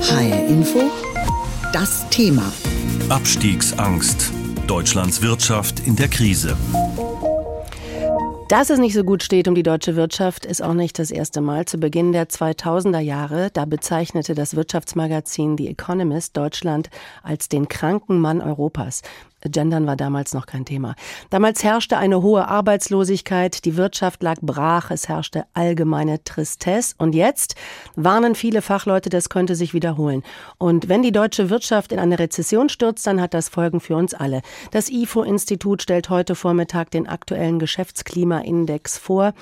HR Info, das Thema. Abstiegsangst. Deutschlands Wirtschaft in der Krise. Dass es nicht so gut steht um die deutsche Wirtschaft, ist auch nicht das erste Mal. Zu Beginn der 2000er Jahre, da bezeichnete das Wirtschaftsmagazin The Economist Deutschland als den kranken Mann Europas. Gendern war damals noch kein Thema. Damals herrschte eine hohe Arbeitslosigkeit, die Wirtschaft lag brach, es herrschte allgemeine Tristesse. Und jetzt warnen viele Fachleute, das könnte sich wiederholen. Und wenn die deutsche Wirtschaft in eine Rezession stürzt, dann hat das Folgen für uns alle. Das IFO-Institut stellt heute Vormittag den aktuellen Geschäftsklimaindex vor.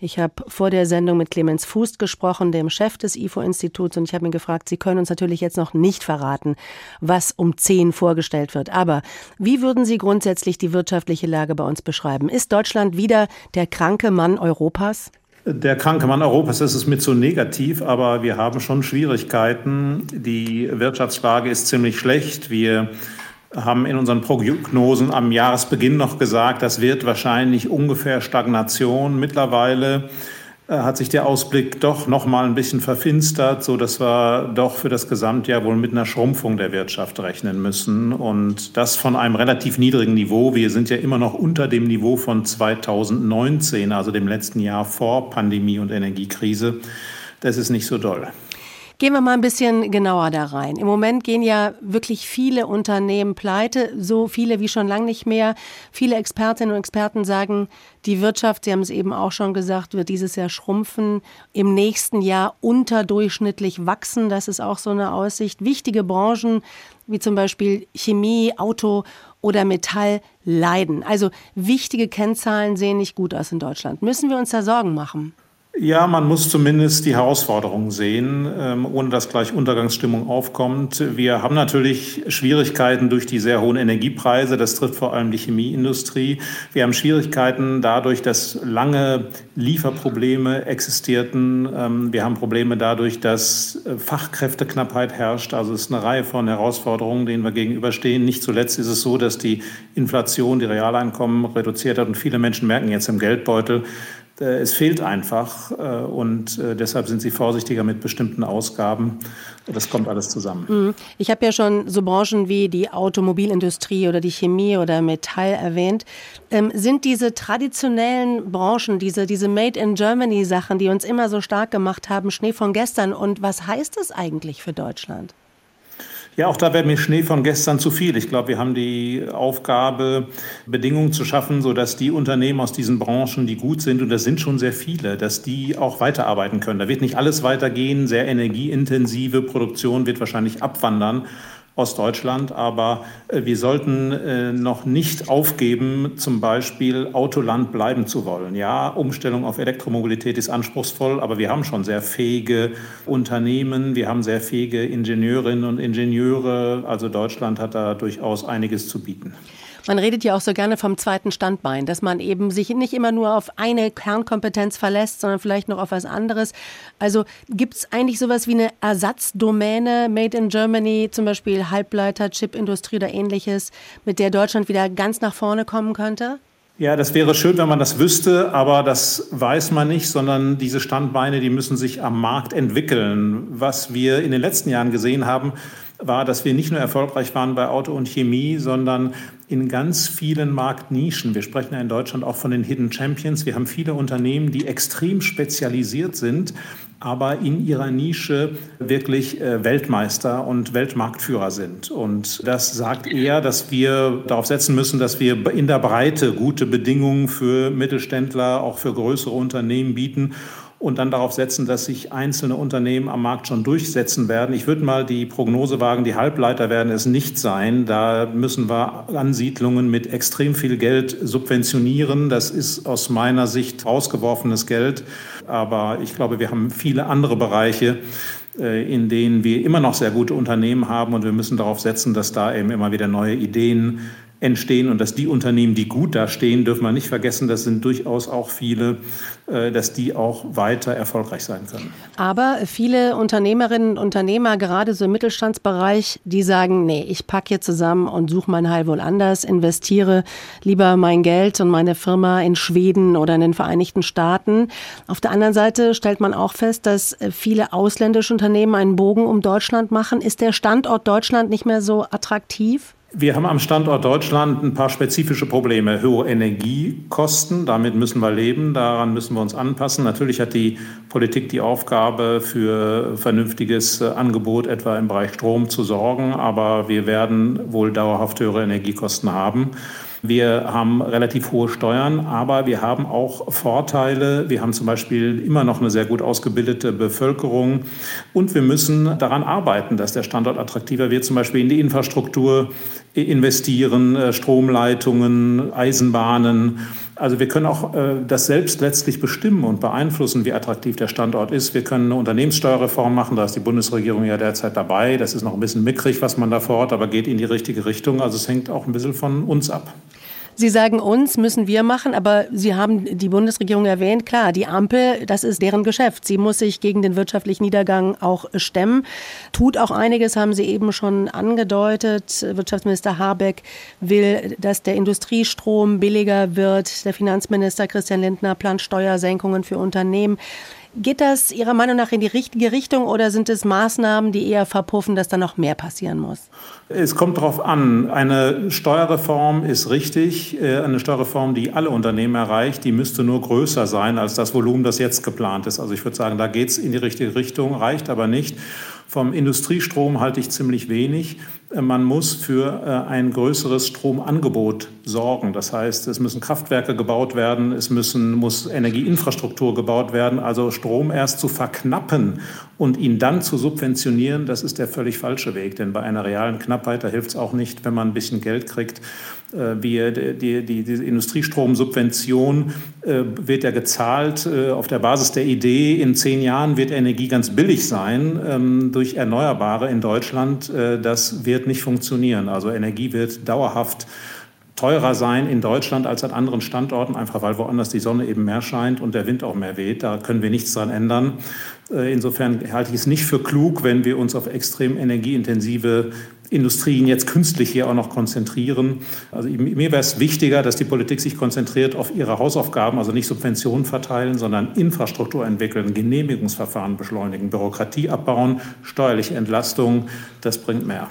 Ich habe vor der Sendung mit Clemens Fußt gesprochen, dem Chef des IFO-Instituts, und ich habe ihn gefragt, Sie können uns natürlich jetzt noch nicht verraten, was um zehn vorgestellt wird. Aber wie würden Sie grundsätzlich die wirtschaftliche Lage bei uns beschreiben? Ist Deutschland wieder der kranke Mann Europas? Der kranke Mann Europas ist mit so negativ, aber wir haben schon Schwierigkeiten. Die Wirtschaftslage ist ziemlich schlecht. Wir haben in unseren Prognosen am Jahresbeginn noch gesagt, das wird wahrscheinlich ungefähr Stagnation. Mittlerweile hat sich der Ausblick doch noch mal ein bisschen verfinstert, so dass wir doch für das Gesamtjahr wohl mit einer Schrumpfung der Wirtschaft rechnen müssen und das von einem relativ niedrigen Niveau. Wir sind ja immer noch unter dem Niveau von 2019, also dem letzten Jahr vor Pandemie und Energiekrise. Das ist nicht so doll. Gehen wir mal ein bisschen genauer da rein. Im Moment gehen ja wirklich viele Unternehmen pleite, so viele wie schon lange nicht mehr. Viele Expertinnen und Experten sagen, die Wirtschaft, Sie haben es eben auch schon gesagt, wird dieses Jahr schrumpfen, im nächsten Jahr unterdurchschnittlich wachsen. Das ist auch so eine Aussicht. Wichtige Branchen wie zum Beispiel Chemie, Auto oder Metall leiden. Also wichtige Kennzahlen sehen nicht gut aus in Deutschland. Müssen wir uns da Sorgen machen? Ja, man muss zumindest die Herausforderungen sehen, ähm, ohne dass gleich Untergangsstimmung aufkommt. Wir haben natürlich Schwierigkeiten durch die sehr hohen Energiepreise. Das trifft vor allem die Chemieindustrie. Wir haben Schwierigkeiten dadurch, dass lange Lieferprobleme existierten. Ähm, wir haben Probleme dadurch, dass äh, Fachkräfteknappheit herrscht. Also es ist eine Reihe von Herausforderungen, denen wir gegenüberstehen. Nicht zuletzt ist es so, dass die Inflation die Realeinkommen reduziert hat und viele Menschen merken jetzt im Geldbeutel, es fehlt einfach äh, und äh, deshalb sind sie vorsichtiger mit bestimmten Ausgaben. Das kommt alles zusammen. Mhm. Ich habe ja schon so Branchen wie die Automobilindustrie oder die Chemie oder Metall erwähnt. Ähm, sind diese traditionellen Branchen, diese, diese Made in Germany Sachen, die uns immer so stark gemacht haben, Schnee von gestern? Und was heißt das eigentlich für Deutschland? Ja, auch da wäre mir Schnee von gestern zu viel. Ich glaube, wir haben die Aufgabe, Bedingungen zu schaffen, sodass die Unternehmen aus diesen Branchen, die gut sind, und das sind schon sehr viele, dass die auch weiterarbeiten können. Da wird nicht alles weitergehen. Sehr energieintensive Produktion wird wahrscheinlich abwandern. Ostdeutschland. Aber äh, wir sollten äh, noch nicht aufgeben, zum Beispiel Autoland bleiben zu wollen. Ja, Umstellung auf Elektromobilität ist anspruchsvoll, aber wir haben schon sehr fähige Unternehmen, wir haben sehr fähige Ingenieurinnen und Ingenieure. Also Deutschland hat da durchaus einiges zu bieten. Man redet ja auch so gerne vom zweiten Standbein, dass man eben sich nicht immer nur auf eine Kernkompetenz verlässt, sondern vielleicht noch auf was anderes. Also gibt es eigentlich sowas wie eine Ersatzdomäne Made in Germany, zum Beispiel Halbleiter, Chipindustrie oder ähnliches, mit der Deutschland wieder ganz nach vorne kommen könnte? Ja, das wäre schön, wenn man das wüsste, aber das weiß man nicht, sondern diese Standbeine, die müssen sich am Markt entwickeln. Was wir in den letzten Jahren gesehen haben, war, dass wir nicht nur erfolgreich waren bei Auto und Chemie, sondern in ganz vielen Marktnischen. Wir sprechen ja in Deutschland auch von den Hidden Champions. Wir haben viele Unternehmen, die extrem spezialisiert sind, aber in ihrer Nische wirklich äh, Weltmeister und Weltmarktführer sind. Und das sagt eher, dass wir darauf setzen müssen, dass wir in der Breite gute Bedingungen für Mittelständler, auch für größere Unternehmen bieten und dann darauf setzen, dass sich einzelne Unternehmen am Markt schon durchsetzen werden. Ich würde mal die Prognose wagen, die Halbleiter werden es nicht sein. Da müssen wir Ansiedlungen mit extrem viel Geld subventionieren. Das ist aus meiner Sicht rausgeworfenes Geld. Aber ich glaube, wir haben viele andere Bereiche, äh, in denen wir immer noch sehr gute Unternehmen haben und wir müssen darauf setzen, dass da eben immer wieder neue Ideen entstehen und dass die Unternehmen, die gut dastehen, dürfen wir nicht vergessen, das sind durchaus auch viele, äh, dass die auch weiter erfolgreich sein können. Aber viele Unternehmerinnen und Unternehmer, gerade so im Mittelstandsbereich, die sagen, nee, ich packe hier zusammen und suche mein Heil wohl anders, investiere lieber mein Geld und meine Firma in Schweden oder in den Vereinigten Staaten. Auf der anderen Seite stellt man auch fest, dass viele ausländische Unternehmen einen Bogen um Deutschland machen. Ist der Standort Deutschland nicht mehr so attraktiv? Wir haben am Standort Deutschland ein paar spezifische Probleme. Hohe Energiekosten, damit müssen wir leben, daran müssen wir uns anpassen. Natürlich hat die Politik die Aufgabe, für vernünftiges äh, Angebot etwa im Bereich Strom zu sorgen, aber wir werden wohl dauerhaft höhere Energiekosten haben. Wir haben relativ hohe Steuern, aber wir haben auch Vorteile. Wir haben zum Beispiel immer noch eine sehr gut ausgebildete Bevölkerung und wir müssen daran arbeiten, dass der Standort attraktiver wird, zum Beispiel in die Infrastruktur investieren, äh, Stromleitungen, Eisenbahnen. Also wir können auch äh, das selbst letztlich bestimmen und beeinflussen, wie attraktiv der Standort ist. Wir können eine Unternehmenssteuerreform machen, da ist die Bundesregierung ja derzeit dabei. Das ist noch ein bisschen mickrig, was man da fordert, aber geht in die richtige Richtung. Also es hängt auch ein bisschen von uns ab. Sie sagen uns, müssen wir machen, aber Sie haben die Bundesregierung erwähnt. Klar, die Ampel, das ist deren Geschäft. Sie muss sich gegen den wirtschaftlichen Niedergang auch stemmen. Tut auch einiges, haben Sie eben schon angedeutet. Wirtschaftsminister Habeck will, dass der Industriestrom billiger wird. Der Finanzminister Christian Lindner plant Steuersenkungen für Unternehmen. Geht das Ihrer Meinung nach in die richtige Richtung oder sind es Maßnahmen, die eher verpuffen, dass da noch mehr passieren muss? Es kommt darauf an. Eine Steuerreform ist richtig. Äh, eine Steuerreform, die alle Unternehmen erreicht, die müsste nur größer sein als das Volumen, das jetzt geplant ist. Also ich würde sagen, da geht es in die richtige Richtung, reicht aber nicht. Vom Industriestrom halte ich ziemlich wenig. Äh, man muss für äh, ein größeres Stromangebot sorgen. Das heißt, es müssen Kraftwerke gebaut werden, es müssen, muss Energieinfrastruktur gebaut werden. Also Strom erst zu verknappen und ihn dann zu subventionieren, das ist der völlig falsche Weg. Denn bei einer realen Knappheit, da hilft es auch nicht, wenn man ein bisschen Geld kriegt. Äh, wie die, die, die Industriestromsubvention wird ja gezahlt auf der Basis der Idee, in zehn Jahren wird Energie ganz billig sein ähm, durch Erneuerbare in Deutschland. Das wird nicht funktionieren. Also Energie wird dauerhaft teurer sein in Deutschland als an anderen Standorten, einfach weil woanders die Sonne eben mehr scheint und der Wind auch mehr weht. Da können wir nichts dran ändern. Insofern halte ich es nicht für klug, wenn wir uns auf extrem energieintensive Industrien jetzt künstlich hier auch noch konzentrieren. Also mir wäre es wichtiger, dass die Politik sich konzentriert auf ihre Hausaufgaben, also nicht Subventionen verteilen, sondern Infrastruktur entwickeln, Genehmigungsverfahren beschleunigen, Bürokratie abbauen, steuerliche Entlastung. Das bringt mehr.